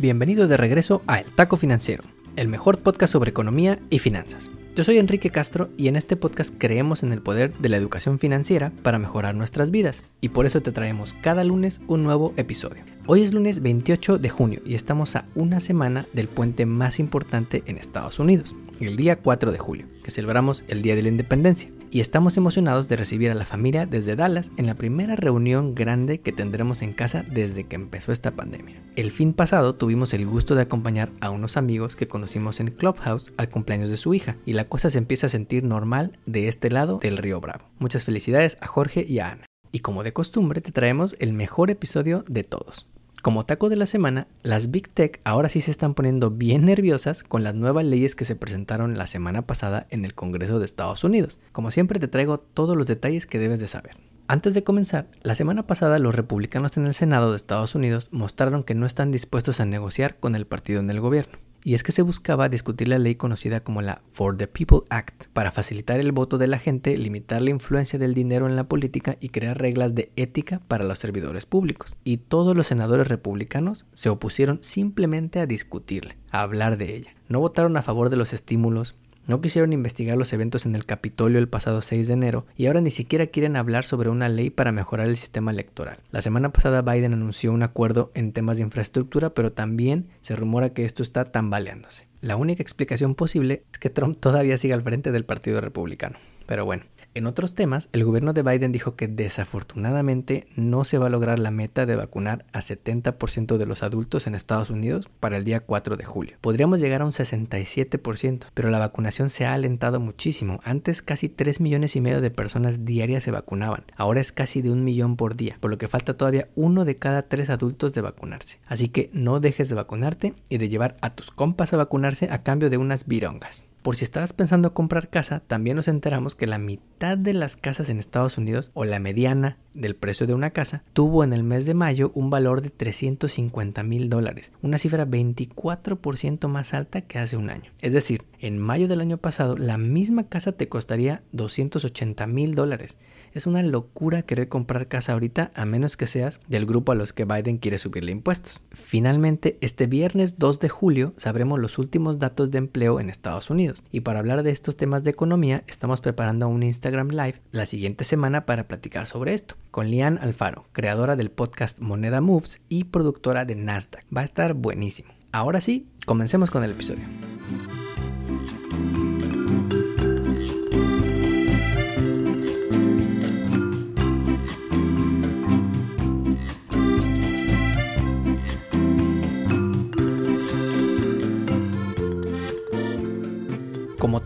Bienvenido de regreso a El Taco Financiero, el mejor podcast sobre economía y finanzas. Yo soy Enrique Castro y en este podcast creemos en el poder de la educación financiera para mejorar nuestras vidas y por eso te traemos cada lunes un nuevo episodio. Hoy es lunes 28 de junio y estamos a una semana del puente más importante en Estados Unidos, el día 4 de julio, que celebramos el Día de la Independencia y estamos emocionados de recibir a la familia desde Dallas en la primera reunión grande que tendremos en casa desde que empezó esta pandemia. El fin pasado tuvimos el gusto de acompañar a unos amigos que conocimos en Clubhouse al cumpleaños de su hija y la cosa se empieza a sentir normal de este lado del río Bravo. Muchas felicidades a Jorge y a Ana. Y como de costumbre te traemos el mejor episodio de todos. Como taco de la semana, las Big Tech ahora sí se están poniendo bien nerviosas con las nuevas leyes que se presentaron la semana pasada en el Congreso de Estados Unidos. Como siempre te traigo todos los detalles que debes de saber. Antes de comenzar, la semana pasada los republicanos en el Senado de Estados Unidos mostraron que no están dispuestos a negociar con el partido en el gobierno y es que se buscaba discutir la ley conocida como la For the People Act para facilitar el voto de la gente, limitar la influencia del dinero en la política y crear reglas de ética para los servidores públicos. Y todos los senadores republicanos se opusieron simplemente a discutirla, a hablar de ella. No votaron a favor de los estímulos, no quisieron investigar los eventos en el Capitolio el pasado 6 de enero y ahora ni siquiera quieren hablar sobre una ley para mejorar el sistema electoral. La semana pasada Biden anunció un acuerdo en temas de infraestructura, pero también se rumora que esto está tambaleándose. La única explicación posible es que Trump todavía siga al frente del Partido Republicano. Pero bueno, en otros temas, el gobierno de Biden dijo que desafortunadamente no se va a lograr la meta de vacunar a 70% de los adultos en Estados Unidos para el día 4 de julio. Podríamos llegar a un 67%, pero la vacunación se ha alentado muchísimo. Antes casi 3 millones y medio de personas diarias se vacunaban, ahora es casi de un millón por día, por lo que falta todavía uno de cada tres adultos de vacunarse. Así que no dejes de vacunarte y de llevar a tus compas a vacunarse a cambio de unas virongas. Por si estabas pensando comprar casa, también nos enteramos que la mitad de las casas en Estados Unidos, o la mediana del precio de una casa, tuvo en el mes de mayo un valor de 350 mil dólares, una cifra 24% más alta que hace un año. Es decir, en mayo del año pasado, la misma casa te costaría 280 mil dólares. Es una locura querer comprar casa ahorita a menos que seas del grupo a los que Biden quiere subirle impuestos. Finalmente, este viernes 2 de julio sabremos los últimos datos de empleo en Estados Unidos. Y para hablar de estos temas de economía, estamos preparando un Instagram Live la siguiente semana para platicar sobre esto, con Lian Alfaro, creadora del podcast Moneda Moves y productora de Nasdaq. Va a estar buenísimo. Ahora sí, comencemos con el episodio.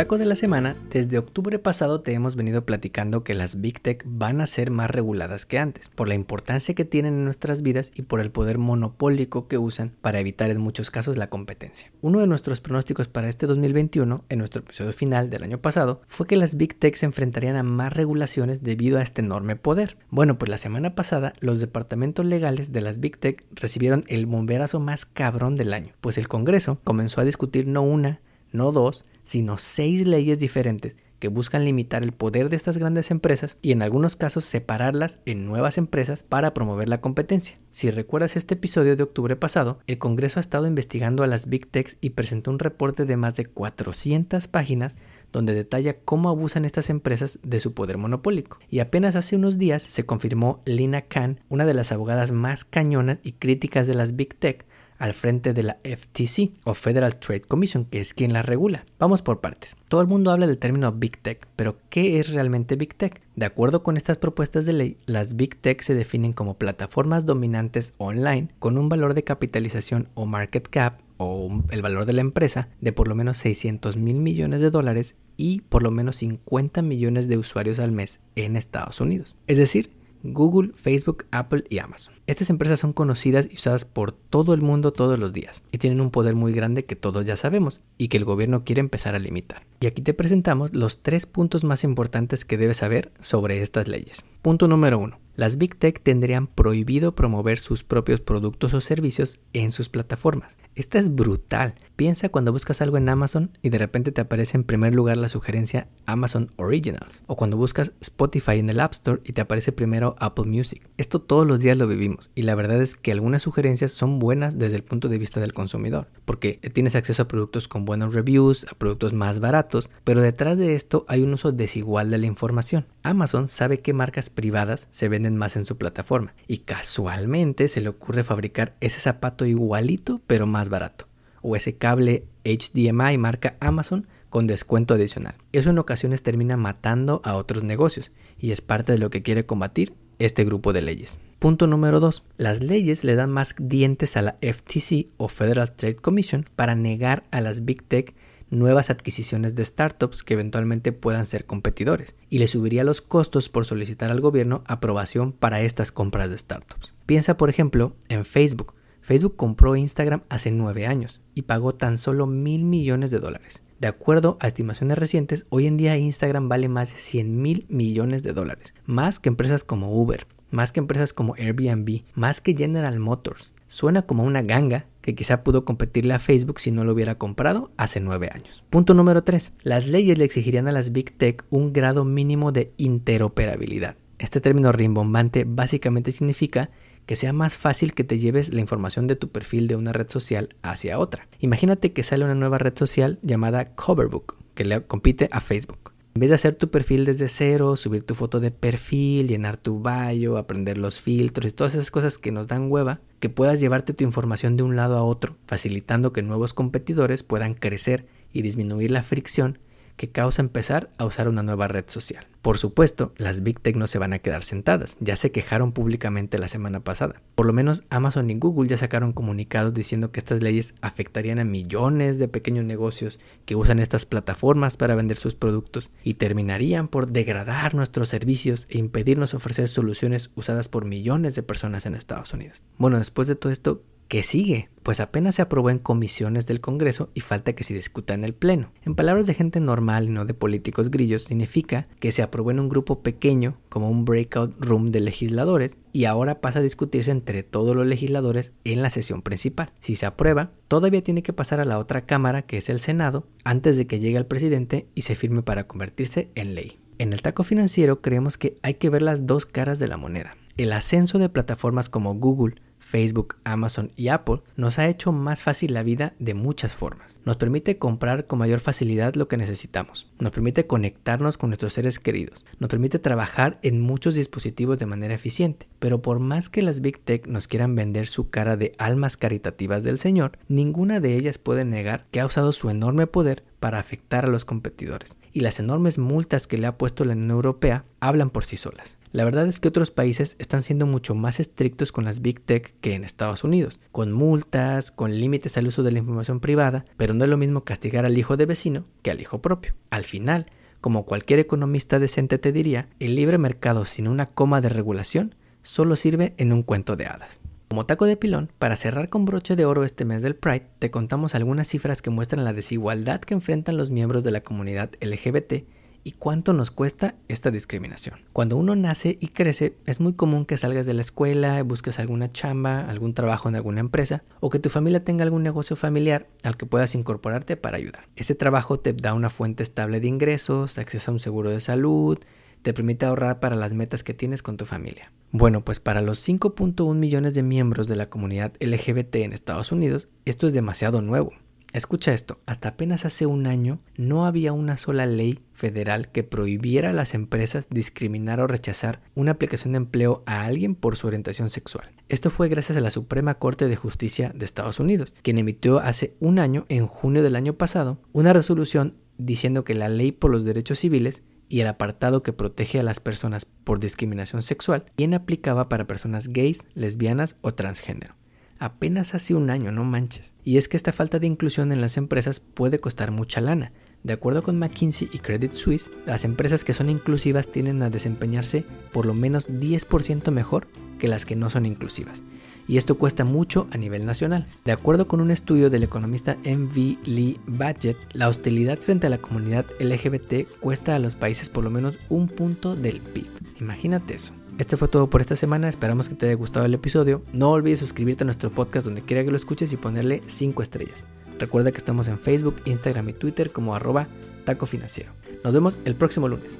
Taco de la semana, desde octubre pasado te hemos venido platicando que las Big Tech van a ser más reguladas que antes, por la importancia que tienen en nuestras vidas y por el poder monopólico que usan para evitar en muchos casos la competencia. Uno de nuestros pronósticos para este 2021, en nuestro episodio final del año pasado, fue que las Big Tech se enfrentarían a más regulaciones debido a este enorme poder. Bueno, pues la semana pasada los departamentos legales de las Big Tech recibieron el bomberazo más cabrón del año, pues el Congreso comenzó a discutir no una, no dos, sino seis leyes diferentes que buscan limitar el poder de estas grandes empresas y en algunos casos separarlas en nuevas empresas para promover la competencia. Si recuerdas este episodio de octubre pasado, el Congreso ha estado investigando a las Big Techs y presentó un reporte de más de 400 páginas donde detalla cómo abusan estas empresas de su poder monopólico. Y apenas hace unos días se confirmó Lina Khan, una de las abogadas más cañonas y críticas de las Big Tech, al frente de la FTC o Federal Trade Commission, que es quien la regula. Vamos por partes. Todo el mundo habla del término Big Tech, pero ¿qué es realmente Big Tech? De acuerdo con estas propuestas de ley, las Big Tech se definen como plataformas dominantes online con un valor de capitalización o market cap o el valor de la empresa de por lo menos 600 mil millones de dólares y por lo menos 50 millones de usuarios al mes en Estados Unidos. Es decir, Google, Facebook, Apple y Amazon. Estas empresas son conocidas y usadas por todo el mundo todos los días y tienen un poder muy grande que todos ya sabemos y que el gobierno quiere empezar a limitar. Y aquí te presentamos los tres puntos más importantes que debes saber sobre estas leyes. Punto número uno las Big Tech tendrían prohibido promover sus propios productos o servicios en sus plataformas. Esta es brutal. Piensa cuando buscas algo en Amazon y de repente te aparece en primer lugar la sugerencia Amazon Originals. O cuando buscas Spotify en el App Store y te aparece primero Apple Music. Esto todos los días lo vivimos y la verdad es que algunas sugerencias son buenas desde el punto de vista del consumidor. Porque tienes acceso a productos con buenos reviews, a productos más baratos, pero detrás de esto hay un uso desigual de la información. Amazon sabe qué marcas privadas se venden más en su plataforma. Y casualmente se le ocurre fabricar ese zapato igualito pero más barato. O ese cable HDMI marca Amazon con descuento adicional. Eso en ocasiones termina matando a otros negocios y es parte de lo que quiere combatir este grupo de leyes. Punto número 2. Las leyes le dan más dientes a la FTC o Federal Trade Commission para negar a las Big Tech nuevas adquisiciones de startups que eventualmente puedan ser competidores y le subiría los costos por solicitar al gobierno aprobación para estas compras de startups. Piensa por ejemplo en Facebook. Facebook compró Instagram hace nueve años y pagó tan solo mil millones de dólares. De acuerdo a estimaciones recientes, hoy en día Instagram vale más de 100 mil millones de dólares, más que empresas como Uber, más que empresas como Airbnb, más que General Motors. Suena como una ganga que quizá pudo competirle a Facebook si no lo hubiera comprado hace nueve años. Punto número 3. Las leyes le exigirían a las Big Tech un grado mínimo de interoperabilidad. Este término rimbombante básicamente significa que sea más fácil que te lleves la información de tu perfil de una red social hacia otra. Imagínate que sale una nueva red social llamada Coverbook, que le compite a Facebook. En vez de hacer tu perfil desde cero, subir tu foto de perfil, llenar tu bio, aprender los filtros y todas esas cosas que nos dan hueva, que puedas llevarte tu información de un lado a otro, facilitando que nuevos competidores puedan crecer y disminuir la fricción que causa empezar a usar una nueva red social. Por supuesto, las Big Tech no se van a quedar sentadas, ya se quejaron públicamente la semana pasada. Por lo menos Amazon y Google ya sacaron comunicados diciendo que estas leyes afectarían a millones de pequeños negocios que usan estas plataformas para vender sus productos y terminarían por degradar nuestros servicios e impedirnos ofrecer soluciones usadas por millones de personas en Estados Unidos. Bueno, después de todo esto, ¿Qué sigue? Pues apenas se aprobó en comisiones del Congreso y falta que se discuta en el Pleno. En palabras de gente normal y no de políticos grillos, significa que se aprobó en un grupo pequeño, como un breakout room de legisladores, y ahora pasa a discutirse entre todos los legisladores en la sesión principal. Si se aprueba, todavía tiene que pasar a la otra Cámara, que es el Senado, antes de que llegue al presidente y se firme para convertirse en ley. En el taco financiero creemos que hay que ver las dos caras de la moneda. El ascenso de plataformas como Google, Facebook, Amazon y Apple nos ha hecho más fácil la vida de muchas formas. Nos permite comprar con mayor facilidad lo que necesitamos. Nos permite conectarnos con nuestros seres queridos. Nos permite trabajar en muchos dispositivos de manera eficiente. Pero por más que las Big Tech nos quieran vender su cara de almas caritativas del Señor, ninguna de ellas puede negar que ha usado su enorme poder para afectar a los competidores. Y las enormes multas que le ha puesto la Unión Europea hablan por sí solas. La verdad es que otros países están siendo mucho más estrictos con las Big Tech que en Estados Unidos, con multas, con límites al uso de la información privada, pero no es lo mismo castigar al hijo de vecino que al hijo propio. Al final, como cualquier economista decente te diría, el libre mercado sin una coma de regulación solo sirve en un cuento de hadas. Como taco de pilón, para cerrar con broche de oro este mes del Pride, te contamos algunas cifras que muestran la desigualdad que enfrentan los miembros de la comunidad LGBT y cuánto nos cuesta esta discriminación. Cuando uno nace y crece, es muy común que salgas de la escuela, busques alguna chamba, algún trabajo en alguna empresa o que tu familia tenga algún negocio familiar al que puedas incorporarte para ayudar. Ese trabajo te da una fuente estable de ingresos, acceso a un seguro de salud, te permite ahorrar para las metas que tienes con tu familia. Bueno, pues para los 5.1 millones de miembros de la comunidad LGBT en Estados Unidos, esto es demasiado nuevo. Escucha esto, hasta apenas hace un año no había una sola ley federal que prohibiera a las empresas discriminar o rechazar una aplicación de empleo a alguien por su orientación sexual. Esto fue gracias a la Suprema Corte de Justicia de Estados Unidos, quien emitió hace un año, en junio del año pasado, una resolución diciendo que la ley por los derechos civiles y el apartado que protege a las personas por discriminación sexual bien aplicaba para personas gays, lesbianas o transgénero apenas hace un año, no manches. Y es que esta falta de inclusión en las empresas puede costar mucha lana, De acuerdo con McKinsey y Credit Suisse, las empresas que son inclusivas tienden a desempeñarse por lo menos 10% mejor que las que no son inclusivas. Y esto cuesta mucho a nivel nacional. De acuerdo con un estudio del economista M.V. Lee Budget, la hostilidad frente a la comunidad LGBT cuesta a los países por lo menos un punto del PIB. Imagínate eso. Este fue todo por esta semana, esperamos que te haya gustado el episodio. No olvides suscribirte a nuestro podcast donde quiera que lo escuches y ponerle 5 estrellas. Recuerda que estamos en Facebook, Instagram y Twitter como arroba taco financiero. Nos vemos el próximo lunes.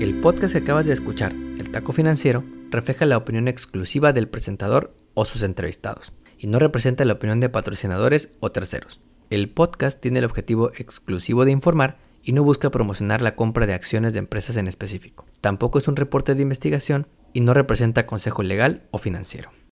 El podcast que acabas de escuchar, El Taco Financiero, refleja la opinión exclusiva del presentador o sus entrevistados, y no representa la opinión de patrocinadores o terceros. El podcast tiene el objetivo exclusivo de informar y no busca promocionar la compra de acciones de empresas en específico. Tampoco es un reporte de investigación y no representa consejo legal o financiero.